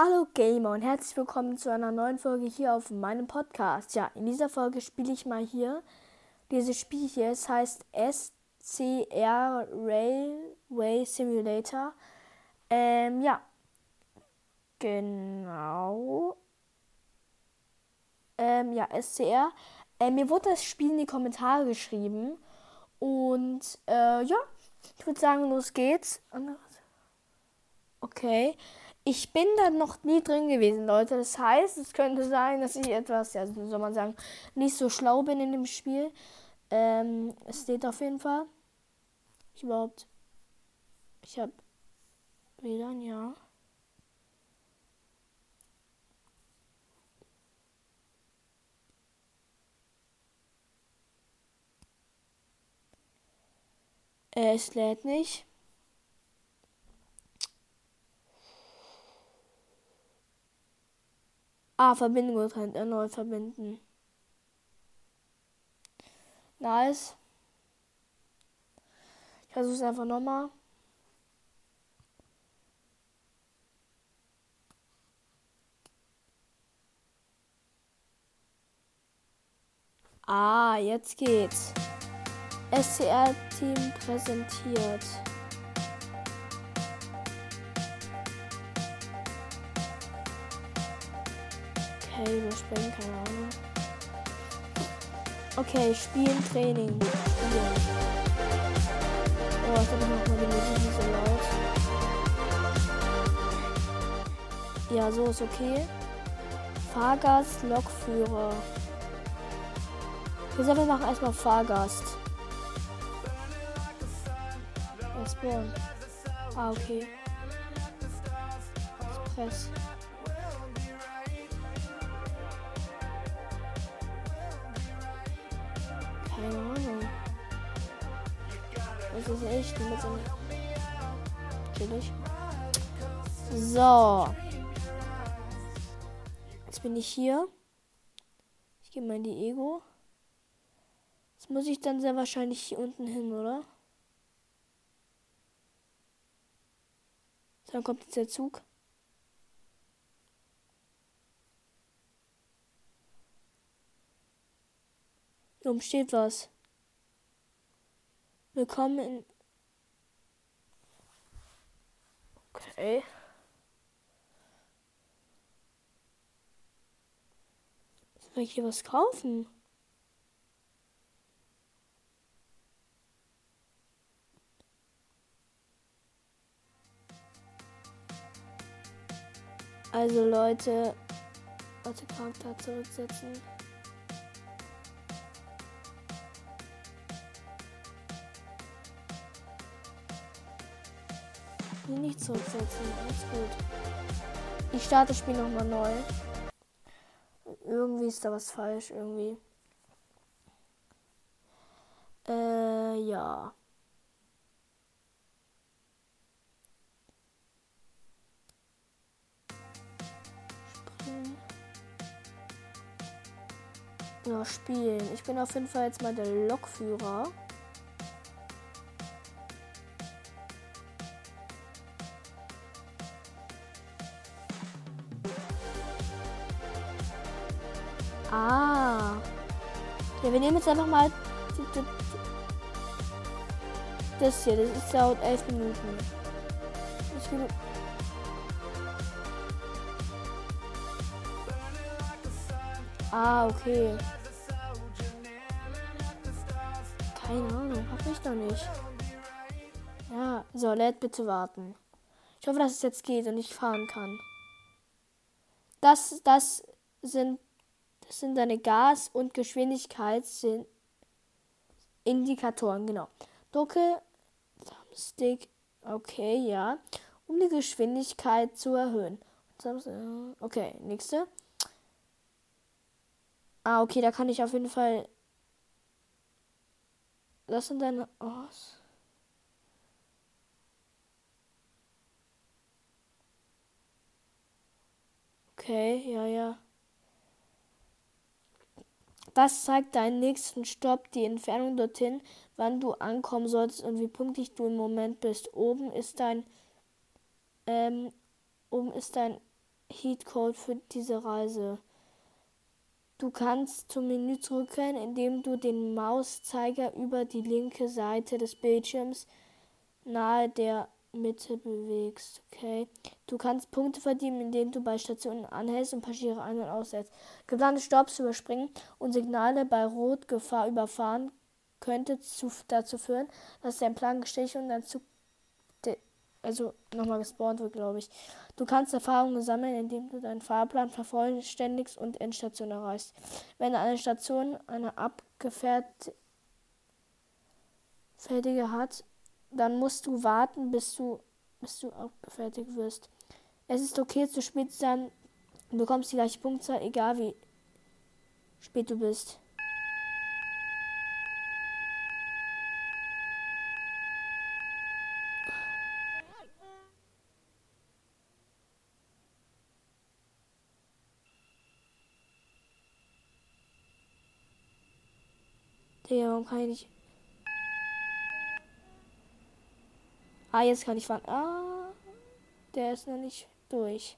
Hallo Gamer und herzlich willkommen zu einer neuen Folge hier auf meinem Podcast. Ja, in dieser Folge spiele ich mal hier dieses Spiel hier. Es heißt SCR Railway Simulator. Ähm, ja, genau. Ähm, ja, SCR. Äh, mir wurde das Spiel in die Kommentare geschrieben. Und äh, ja, ich würde sagen, los geht's. Okay. Ich bin da noch nie drin gewesen, Leute. Das heißt, es könnte sein, dass ich etwas, ja, soll man sagen, nicht so schlau bin in dem Spiel. Ähm, es steht auf jeden Fall. Ich überhaupt. Ich habe WLAN, ja. Äh, es lädt nicht. Ah, Verbindung getrennt. Erneut verbinden. Nice. Ich versuche es einfach nochmal. Ah, jetzt geht's. SCR-Team präsentiert. Okay, überspringen, keine Ahnung. Okay, spielen, Training. Oh, ich habe noch mal die Musik nicht so laut. Ja, so ist okay. Fahrgast, Lokführer. Wir sollen machen erstmal Fahrgast. Spawn. Ah, okay. Express. Keine Ahnung. Das ist echt mit so Natürlich. So. Jetzt bin ich hier. Ich gehe mal in die Ego. Jetzt muss ich dann sehr wahrscheinlich hier unten hin, oder? Dann kommt jetzt der Zug. Oben steht was. Willkommen in. Okay. Soll ich hier was kaufen? Also Leute, Charakter zurücksetzen. Nicht zurücksetzen, alles gut. Ich starte das Spiel nochmal neu. Irgendwie ist da was falsch, irgendwie. Äh, ja. Ja, spielen. Ich bin auf jeden Fall jetzt mal der Lokführer. Jetzt einfach mal das hier. Das ist dauert elf Minuten. Ich will Ah, okay. Keine Ahnung, hab ich noch nicht. Ja, so, lädt bitte warten. Ich hoffe, dass es jetzt geht und ich fahren kann. Das, das sind, das sind deine Gas- und Geschwindigkeitsindikatoren, genau. Drücke Stick, okay, ja, um die Geschwindigkeit zu erhöhen. Okay, nächste. Ah, okay, da kann ich auf jeden Fall. Das sind deine. Oh. Okay, ja, ja. Das zeigt deinen nächsten Stopp, die Entfernung dorthin, wann du ankommen solltest und wie pünktlich du im Moment bist. Oben ist dein, ähm, oben ist dein Heatcode für diese Reise. Du kannst zum Menü zurückkehren, indem du den Mauszeiger über die linke Seite des Bildschirms nahe der Mitte bewegst. Okay. Du kannst Punkte verdienen, indem du bei Stationen anhältst und Passagiere ein- und aussetzt. Geplante Stops überspringen und Signale bei Rot Gefahr überfahren könnte zu, dazu führen, dass dein Plan gestechen und dein Zug also nochmal gespawnt wird, glaube ich. Du kannst Erfahrungen sammeln, indem du deinen Fahrplan vervollständigst und Endstation erreichst. Wenn eine Station eine abgefertigte hat, dann musst du warten, bis du, bis du abgefertigt wirst. Es ist okay zu spät sein, du bekommst die gleiche Punktzahl, egal wie spät du bist. Digga, warum kann ich nicht. Ah, jetzt kann ich fahren. Ah, der ist noch nicht durch.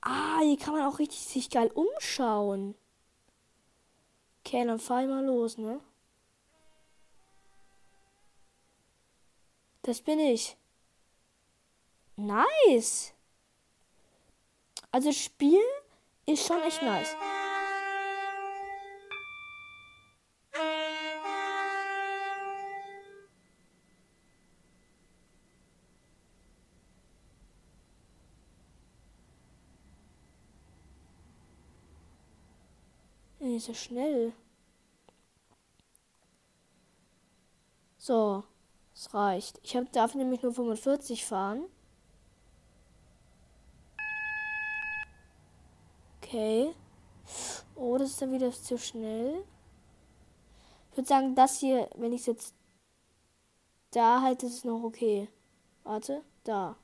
Ah, hier kann man auch richtig sich geil umschauen. Okay, dann fahr ich mal los, ne? Das bin ich. Nice. Also Spiel ist schon echt nice. Nicht so schnell. So, es reicht. Ich hab, darf nämlich nur 45 fahren. Okay. Oh, das ist dann wieder zu schnell. Ich würde sagen, das hier, wenn ich es jetzt da halte, ist es noch okay. Warte, da.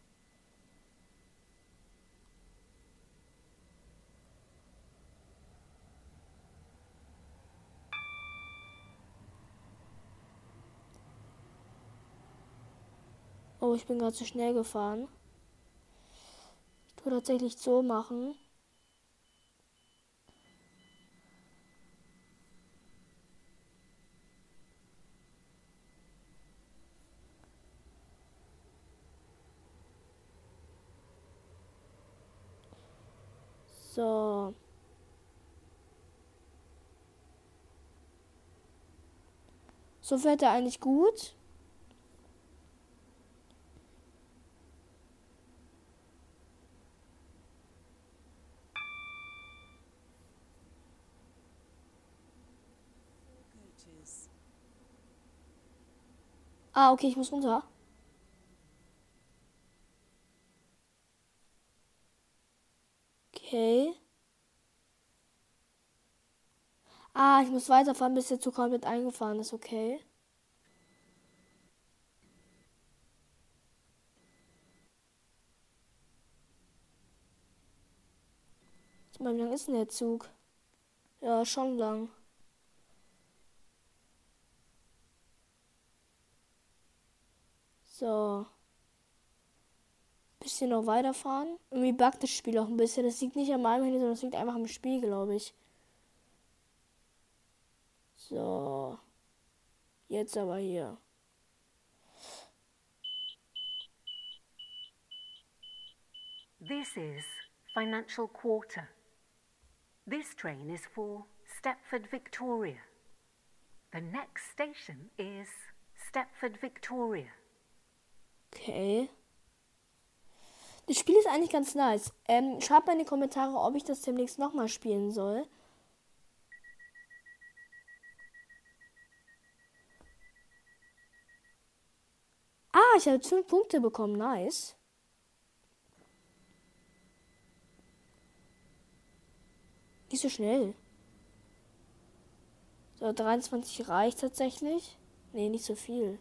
Oh, ich bin gerade zu schnell gefahren. Ich tue tatsächlich so machen. So. So fährt er eigentlich gut. Ah, okay, ich muss runter. Okay. Ah, ich muss weiterfahren, bis der Zug komplett eingefahren ist, okay. Ich meine, wie lang ist denn der Zug? Ja, schon lang. So. Bisschen noch weiterfahren. Irgendwie buggt das Spiel auch ein bisschen. Das liegt nicht an meinem Handy, sondern es liegt einfach am Spiel, glaube ich. So. Jetzt aber hier. This is Financial Quarter. This train is for Stepford Victoria. The next station is Stepford Victoria. Okay. Das Spiel ist eigentlich ganz nice. Ähm, schreibt mal in die Kommentare, ob ich das demnächst nochmal spielen soll. Ah, ich habe 5 Punkte bekommen. Nice. Nicht so schnell. So, 23 reicht tatsächlich. Nee, nicht so viel.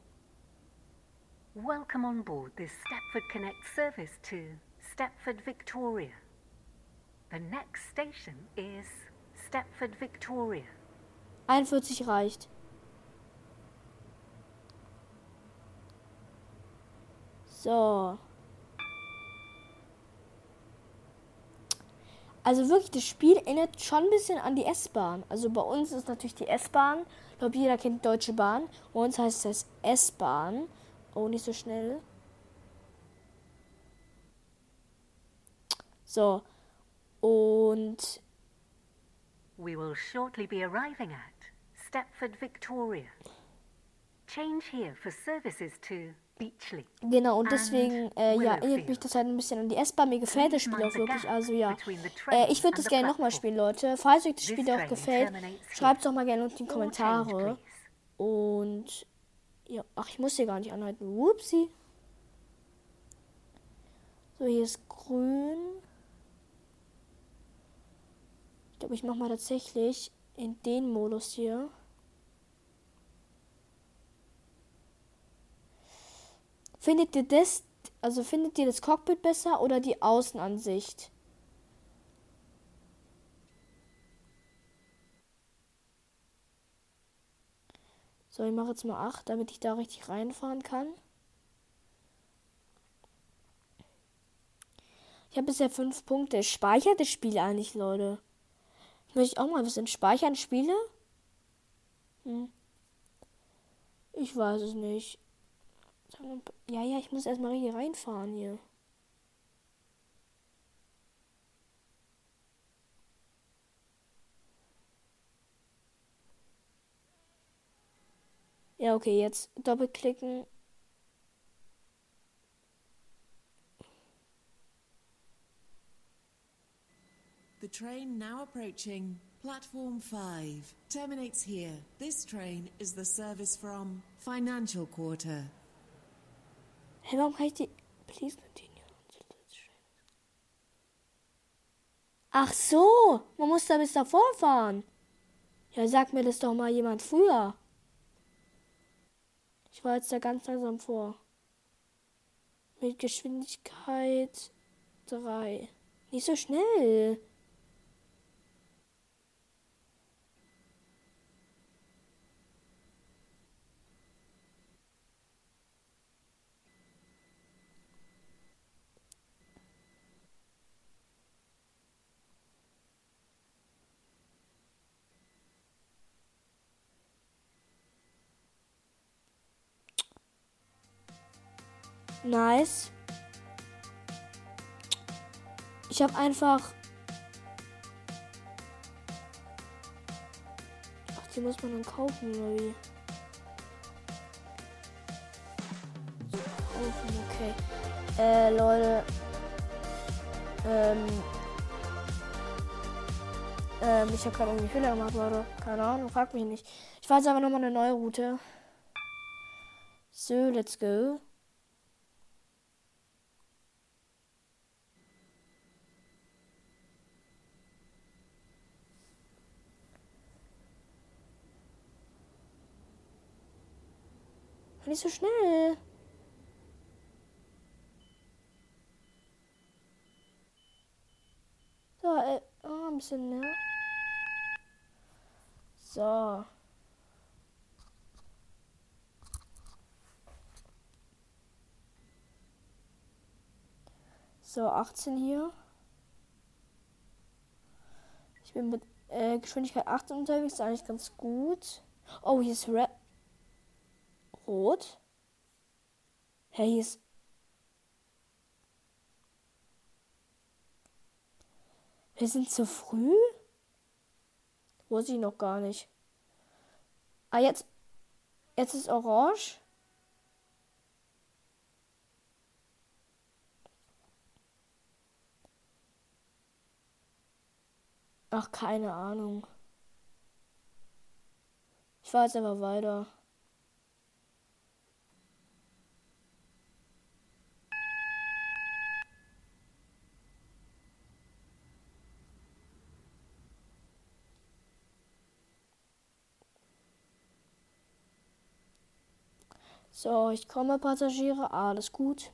Welcome on board this Stepford Connect service to Stepford Victoria. The next station is Stepford Victoria. 41 reicht. So. Also wirklich, das Spiel erinnert schon ein bisschen an die S-Bahn. Also bei uns ist natürlich die S-Bahn. Ich glaube, jeder kennt Deutsche Bahn. Bei uns heißt das S-Bahn. Oh, nicht so schnell. So. Und. We will shortly be arriving at Stepford Victoria. Change here for services to Beachley. Genau, und deswegen, äh, ja, erinnert mich das halt ein bisschen an die S-Bahn. Mir gefällt das Spiel auch wirklich. Also ja, äh, ich würde das gerne nochmal spielen, Leute. Falls euch das Spiel auch gefällt, schreibt es doch mal gerne unten in die Kommentare. Und ja, ach, ich muss hier gar nicht anhalten. Whoopsie. So, hier ist grün. Ich glaube, ich mache mal tatsächlich in den Modus hier. Findet ihr das, also findet ihr das Cockpit besser oder die Außenansicht? So, ich mache jetzt mal 8, damit ich da richtig reinfahren kann. Ich habe bisher 5 Punkte. Speichert das Spiel eigentlich, Leute? Möchte ich auch mal wissen. Speichern Spiele? Hm. Ich weiß es nicht. Ja, ja, ich muss erstmal hier reinfahren hier. Ja, okay, jetzt doppelklicken. The train now approaching platform 5 terminates here. This train is the service from Financial Quarter. Hey, warum kann ich die. Please continue. Ach so, man muss da bis davor fahren. Ja, sag mir das doch mal jemand früher. Jetzt da ganz langsam vor. Mit Geschwindigkeit 3. Nicht so schnell. Nice. Ich habe einfach. Ach, die muss man dann kaufen, oder wie? Kaufen, okay. Äh, Leute. Ähm. Ähm, ich habe gerade irgendwie Fehler gemacht, Leute. Keine Ahnung, frag mich nicht. Ich fahre jetzt aber nochmal eine neue Route. So, let's go. So schnell. So, äh, oh, ein bisschen mehr. So. So, 18 hier. Ich bin mit äh, Geschwindigkeit 18 unterwegs, eigentlich ganz gut. Oh, hier ist Red. Rot. Hey, hier ist. Wir sind zu früh? Wusste ich noch gar nicht. Ah, jetzt. Jetzt ist orange. Ach, keine Ahnung. Ich fahr jetzt einfach weiter. So, ich komme, Passagiere. Alles gut.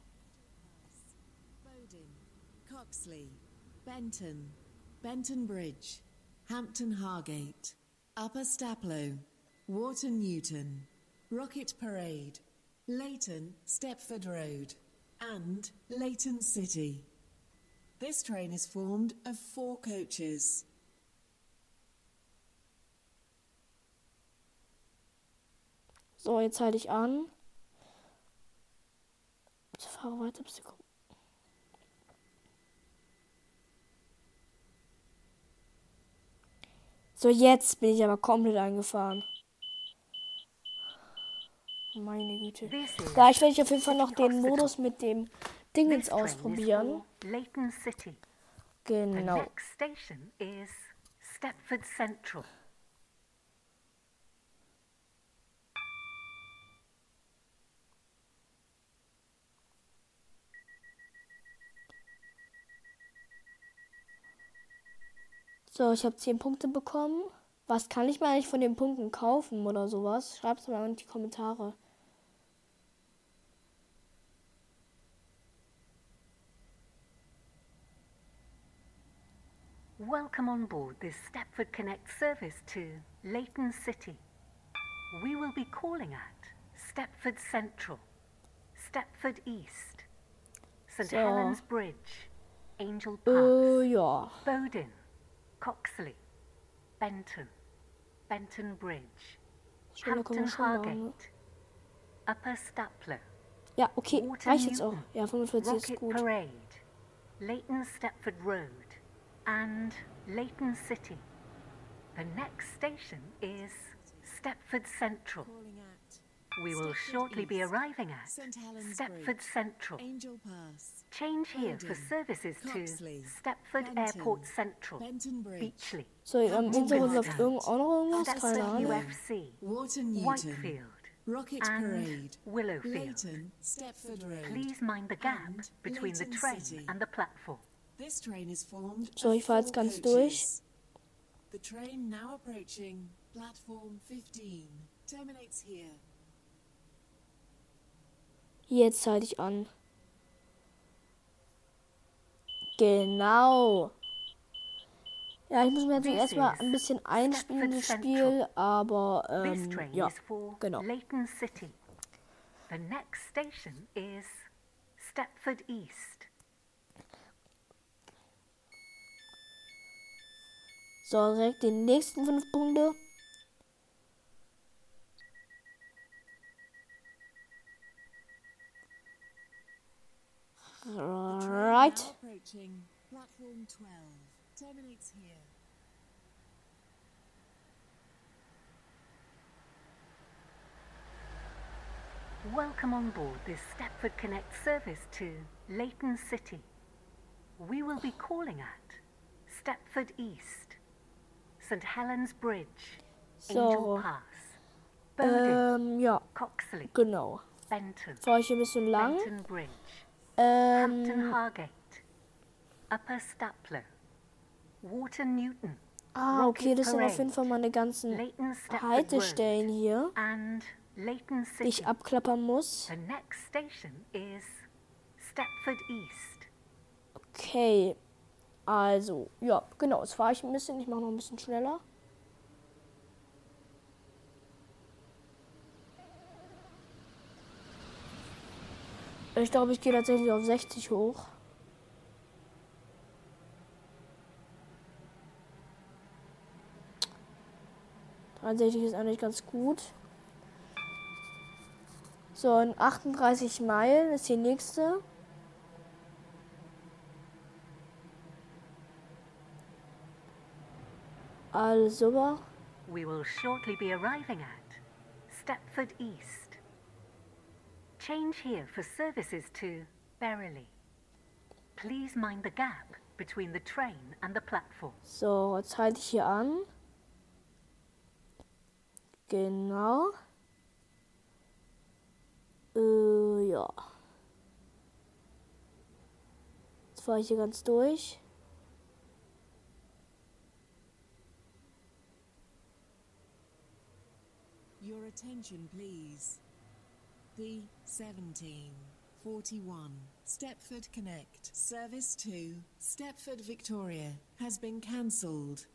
Bowden, Coxley, Benton, Benton Bridge, Hampton Hargate, Upper Staplow, Wharton Newton, Rocket Parade, Leighton, Stepford Road, and Leighton City. This train is formed of four coaches. So, jetzt halte ich an. Bitte fahre weiter, bis gucken. So, jetzt bin ich aber komplett eingefahren. Meine Güte. Gleich werde ich auf jeden Fall noch den. Modus mit dem Dingens ausprobieren. Genau. next station is Stepford Central. So, ich habe 10 Punkte bekommen. Was kann ich mir eigentlich von den Punkten kaufen oder sowas? Schreibt es mal in die Kommentare. Welcome on board this Stepford Connect service to Leighton City. We will be calling at Stepford Central, Stepford East, St So- Helens Bridge, Angel Pass, Äh, ja. Bowden, Coxley, Benton, Benton Bridge, Hampton wir schon machen. ne? Hargate, Upper Stapler, Ja, okay. Water Reicht jetzt auch. Newton, Ja, 45 ist Rocket gut. Parade, Leighton Stepford Road, and Leighton City. The next station is Stepford Central. Calling at We will Stepford shortly be arriving at St Stepford Bridge, Central. Angel Pass, Change here for services Coxley, to Stepford Benton, Airport Central, Benton Bridge, Beachley, So, am Hintergrund läuft Stepford. irgend auch noch irgendwas? Keine Ahnung. UFC, Water Newton, Whitefield, Rocket and Parade, Willowfield. Leighton, Stepford Road. Please mind the gap and between the train City. and the platform. This train is formed So, of ich fahr jetzt four ganz coaches. durch. The train now approaching platform 15 terminates here. Jetzt halte ich an. Genau. Ja, ich muss mir natürlich This erstmal ein bisschen einspielen, das Spiel, aber ähm, ja, genau. Leighton City. The next station is Stepford East. So, direkt die nächsten fünf Punkte. Right. approaching platform 12 terminates here. Welcome on board this Stepford Connect service to Leighton City. We will be calling at Stepford East, St Helens Bridge, Angel So, Pass, Bowden, ähm, ja, Coxley, genau. Benton, Fahre ich hier ein bisschen lang. Benton Bridge, Hampton Ähm, Hargate, Upper Stapler, Water Newton, ah, okay, das sind auf jeden Fall meine ganzen Haltestellen hier, die ich abklappern muss. The next station is Stepford East. Okay, also, ja, genau, jetzt fahre ich ein bisschen. Ich mache noch ein bisschen schneller. Ich glaube, ich gehe tatsächlich auf 60 hoch. Tatsächlich ist eigentlich ganz gut. So, in 38 Meilen ist die nächste. Alles super. We will shortly be arriving at Stepford East. Change here for services to Berrily. Please mind the gap between the train and the platform. So, jetzt halte ich hier an. Genau. Äh, ja. Jetzt fahre ich hier ganz durch. Your attention, please. The 1741 Stepford Connect service to Stepford Victoria has been cancelled.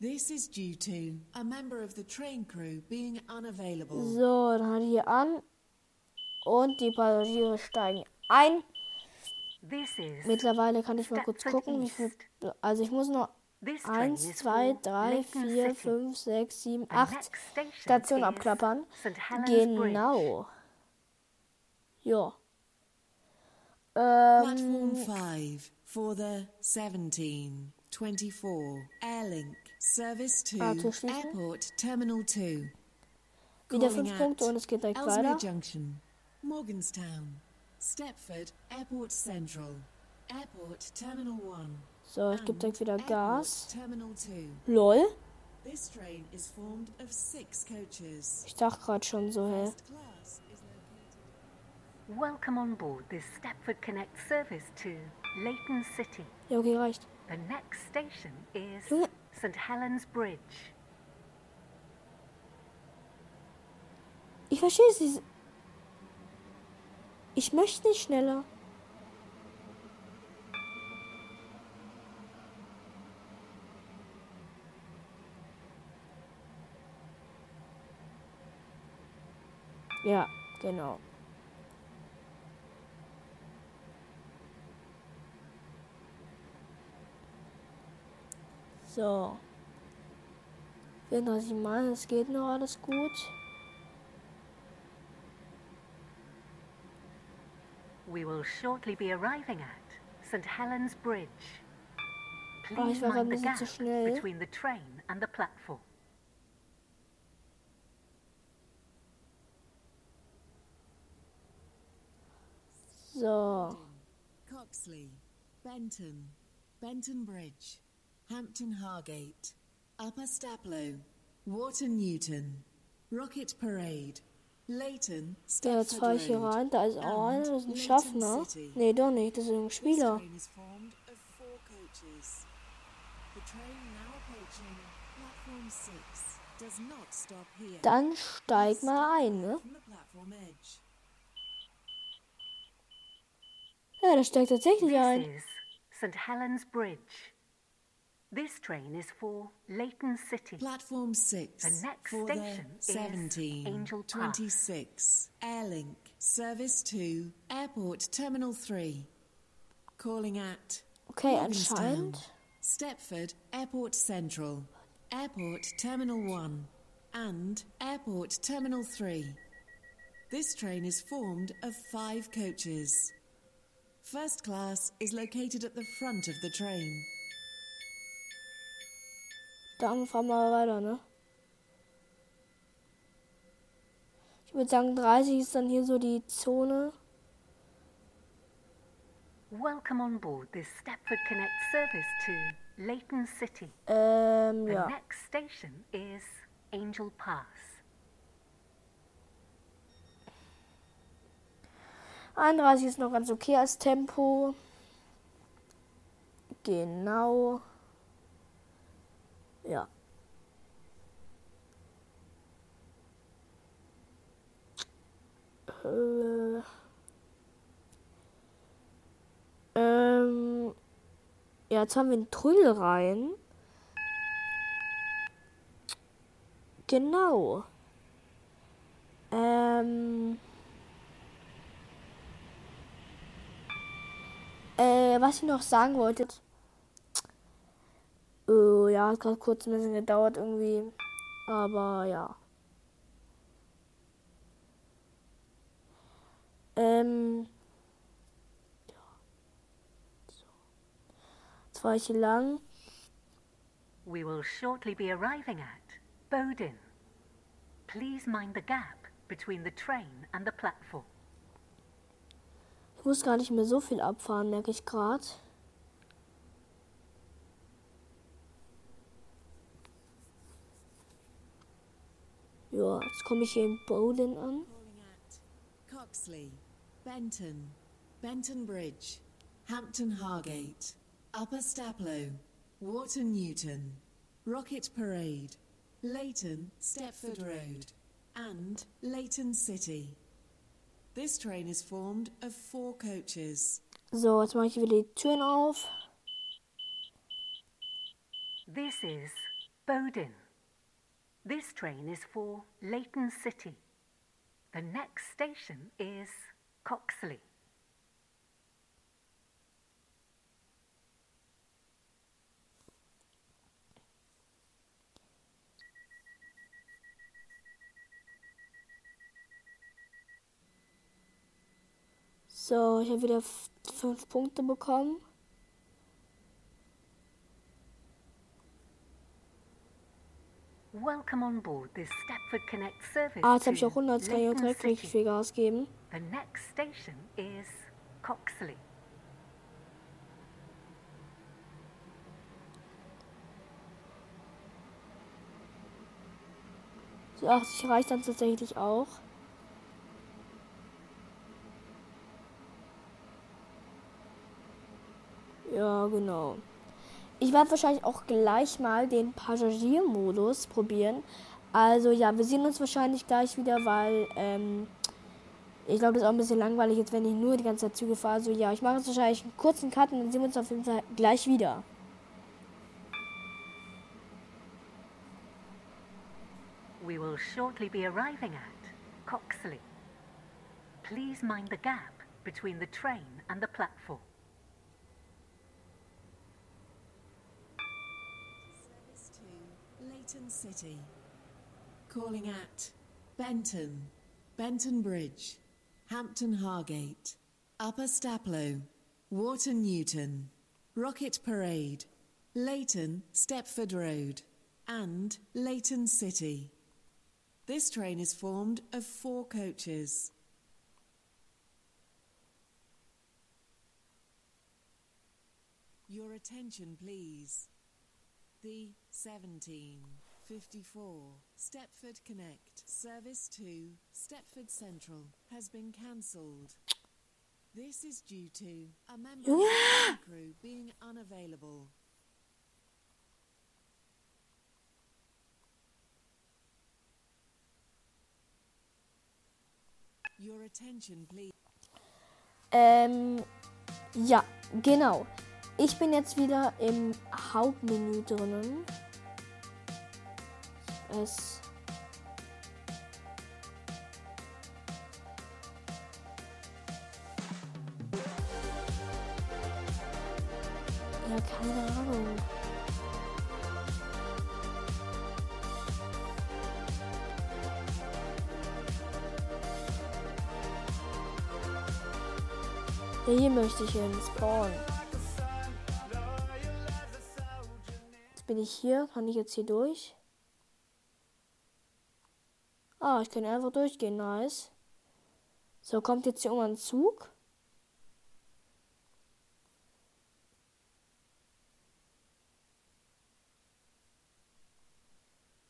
This is due to a member of the train crew being unavailable. So, dann halte ich hier an. Und die Passagiere steigen ein. This is Mittlerweile kann ich mal kurz Stepford gucken, wie viel. Also ich muss noch This train 1, is 2, for 3, Leighton 4, City. 5, 6, 7, The 8 next station Stationen is abklappern. Genau. Ja. Platform Ähm, 5 for the 1724 Airlink Service to Ah, zu schließen. Airport Terminal 2. wieder Calling 5 Punkte und es geht direkt Ellesmere weiter. Junction, Morganstown, Stepford Airport Central, Airport Terminal 1. So, ich gebe direkt wieder Gas. 2. Lol. This train is formed of six coaches. Ich dachte gerade schon so, hä? Located. Welcome on board this Stepford Connect service to Leighton City. Ja, okay, reicht. The next station is Junge. St. Helens Bridge. Ich verstehe es. Ich möchte nicht schneller. Ja, genau. So. 34 Mal, es geht noch alles gut. We will shortly be arriving at St. Helens Bridge. ich Please grad mind the gap between the train and the platform. So. Coxley, Benton, Benton Bridge, Hampton Hargate, Upper Staplow, Wharton Newton, Rocket Parade, Leighton, Ja, jetzt fahre ich hier rein. Da ist auch einer, das ist ein Schaffner. Nee, doch nicht, das ist ein Spieler. train is formed of four coaches. The train now approaching platform 6 does not stop here. Dann steig mal ein, ne? Ja, der steigt tatsächlich ein. St. Helens Bridge. This train is for Leighton City. Platform 6 The next for station the is 17 Angel Pass. 26 Airlink Service 2. Airport Terminal 3. Calling at Okay, Morganstown, anscheinend. Stepford Airport Central, Airport Terminal 1, and Airport Terminal 3. This train is formed of five coaches. First class is located at the front of the train. Dann fahren wir weiter, ne? Ich würde sagen, 30 ist dann hier so die Zone. Welcome on board this Stepford Connect service to Leighton City. Ähm, The ja. next station is Angel Pass. 31 ist noch ganz okay als Tempo. Genau. Ja. Äh. Ähm. Ja, jetzt haben wir einen Trüll rein. Genau. Ähm. Äh, was ich noch sagen wollte. Äh, ja, hat gerade kurz ein bisschen gedauert irgendwie. Aber ja. Ähm. Jetzt fahre ich hier lang. We will shortly be arriving at Bowden. Please mind the gap between the train and the platform. Ich muss gar nicht mehr so viel abfahren, merke ich gerade. Ja, jetzt komme ich hier in Bowden an. Coxley, Benton, Benton Bridge, Hampton Hargate, Upper Staplow, Wharton Newton, Rocket Parade, Leighton Stepford Road, and Leighton City. This train is formed of four coaches. So, jetzt mache ich wieder die Türen auf. This is Bowden. This train is for Leighton City. The next station is Coxley. So, ich habe wieder fünf Punkte bekommen. Welcome on board this Stepford Connect service. Ah, jetzt habe ich auch 100, jetzt kann ich auch direkt richtig viel Gas geben. The next station is Coxley. So 80 reicht dann tatsächlich auch. Ja, genau. Ich werde wahrscheinlich auch gleich mal den Passagiermodus probieren. Also ja, wir sehen uns wahrscheinlich gleich wieder, weil ähm, ich glaube, das ist auch ein bisschen langweilig jetzt, wenn ich nur die ganze Zeit Züge fahre. Also ja, ich mache jetzt wahrscheinlich einen kurzen Cut und dann sehen wir uns auf jeden Fall gleich wieder. We will shortly be arriving at Coxley. Please mind the gap between the train and the platform. To Leighton City. Calling at Benton, Benton Bridge, Hampton Hargate, Upper Staplow, Wharton Newton, Rocket Parade, Leighton Stepford Road, and Leighton City. This train is formed of four coaches. Your attention, please. The 1754 Stepford Connect service to Stepford Central has been cancelled. This is due to a member of the crew being unavailable. Your attention, please. Ähm, ja, genau. Ich bin jetzt wieder im Hauptmenü drinnen. Es. Ja, keine Ahnung. Ja, hier möchte ich hin. Spawn. Jetzt bin ich hier. Kann ich jetzt hier durch? Ah, ich kann einfach durchgehen. Nice. So, kommt jetzt hier irgendwann ein Zug?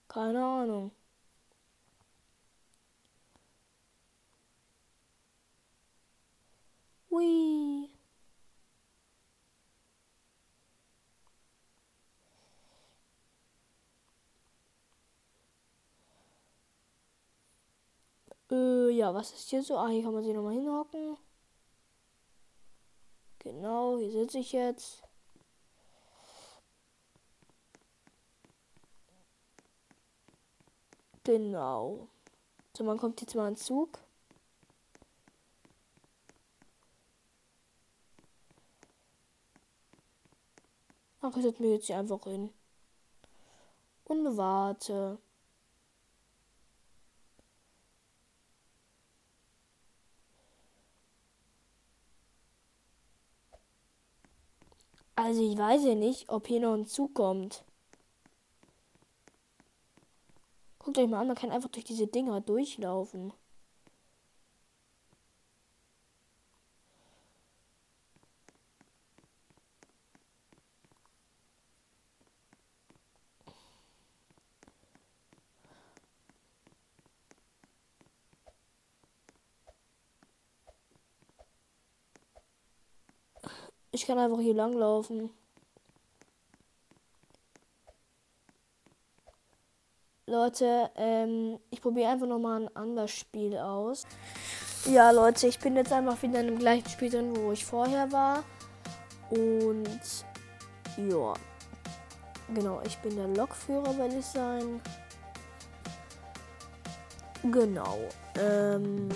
Keine Ahnung. Hui. Äh, ja, was ist hier so? Ah, hier kann man sich nochmal hinhocken. Genau, hier sitze ich jetzt. Genau. So, man kommt jetzt mal ein Zug. Ach, ich setze mich jetzt hier einfach hin. Und warte. Also ich weiß ja nicht, ob hier noch ein Zug kommt. Guckt euch mal an, man kann einfach durch diese Dinger durchlaufen. Ich kann einfach hier lang laufen. Leute, ähm, ich probiere einfach nochmal ein anderes Spiel aus. Ja, Leute, ich bin jetzt einfach wieder in dem gleichen Spiel drin, wo ich vorher war. Und ja, genau, ich bin der Lokführer, will ich sein. Genau. Ähm,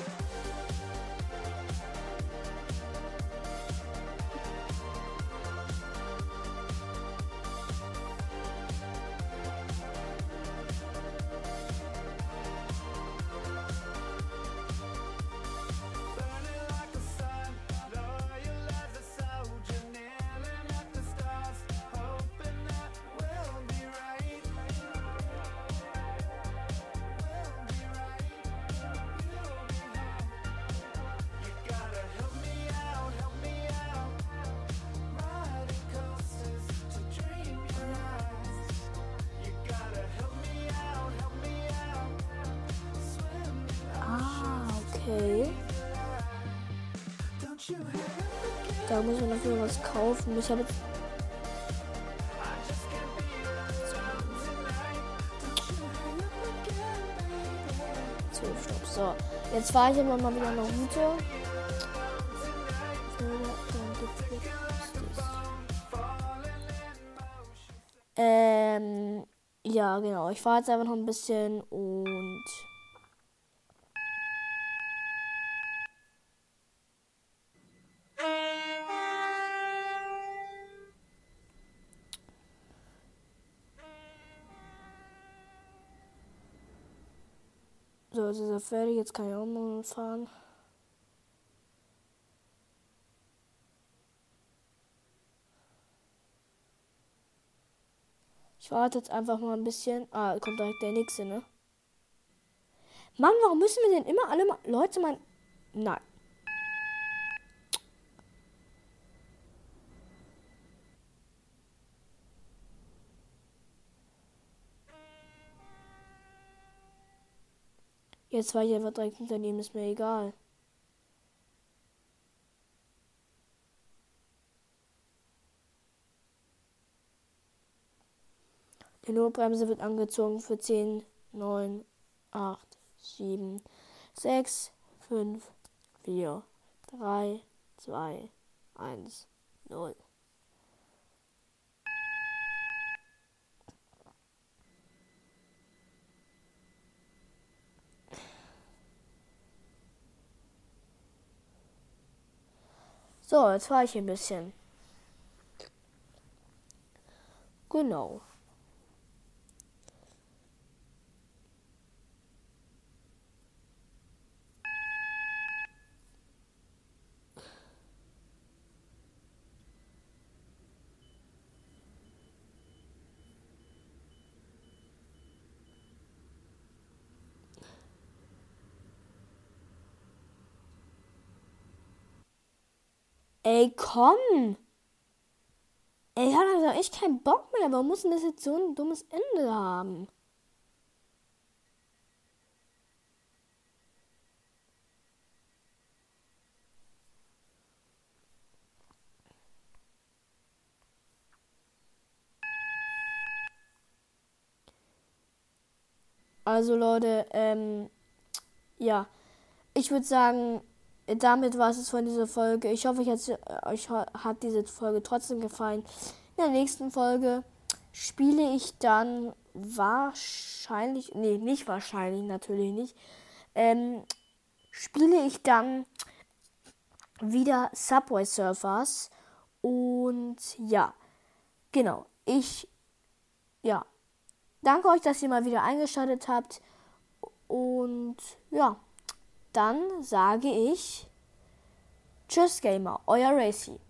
kaufen. Ich habe jetzt So, jetzt fahre ich immer mal wieder eine Route. Ähm, ja, genau. Ich fahre jetzt einfach noch ein bisschen und. So, jetzt ist er fertig. Jetzt kann ich auch mal fahren. Ich warte jetzt einfach mal ein bisschen. Ah, kommt direkt der nächste, ne? Mann, warum müssen wir denn immer alle mal Leute mal. Nein. Jetzt war ich einfach direkt hinter ihm, ist mir egal. Die Notbremse wird angezogen für 10, 9, 8, 7, 6, 5, 4, 3, 2, 1, 0. So, jetzt fahre ich ein bisschen. Genau. Ey, komm! Ey, habe also echt keinen Bock mehr. Warum muss denn das jetzt so ein dummes Ende haben? Also Leute, ähm, ja, ich würde sagen, damit war es von dieser Folge. Ich hoffe, euch hat diese Folge trotzdem gefallen. In der nächsten Folge spiele ich dann wahrscheinlich, nee, nicht wahrscheinlich, natürlich nicht, ähm, spiele ich dann wieder Subway Surfers. Und ja, genau. Ich, ja, danke euch, dass ihr mal wieder eingeschaltet habt. Und ja dann sage ich Tschüss Gamer, euer Racy.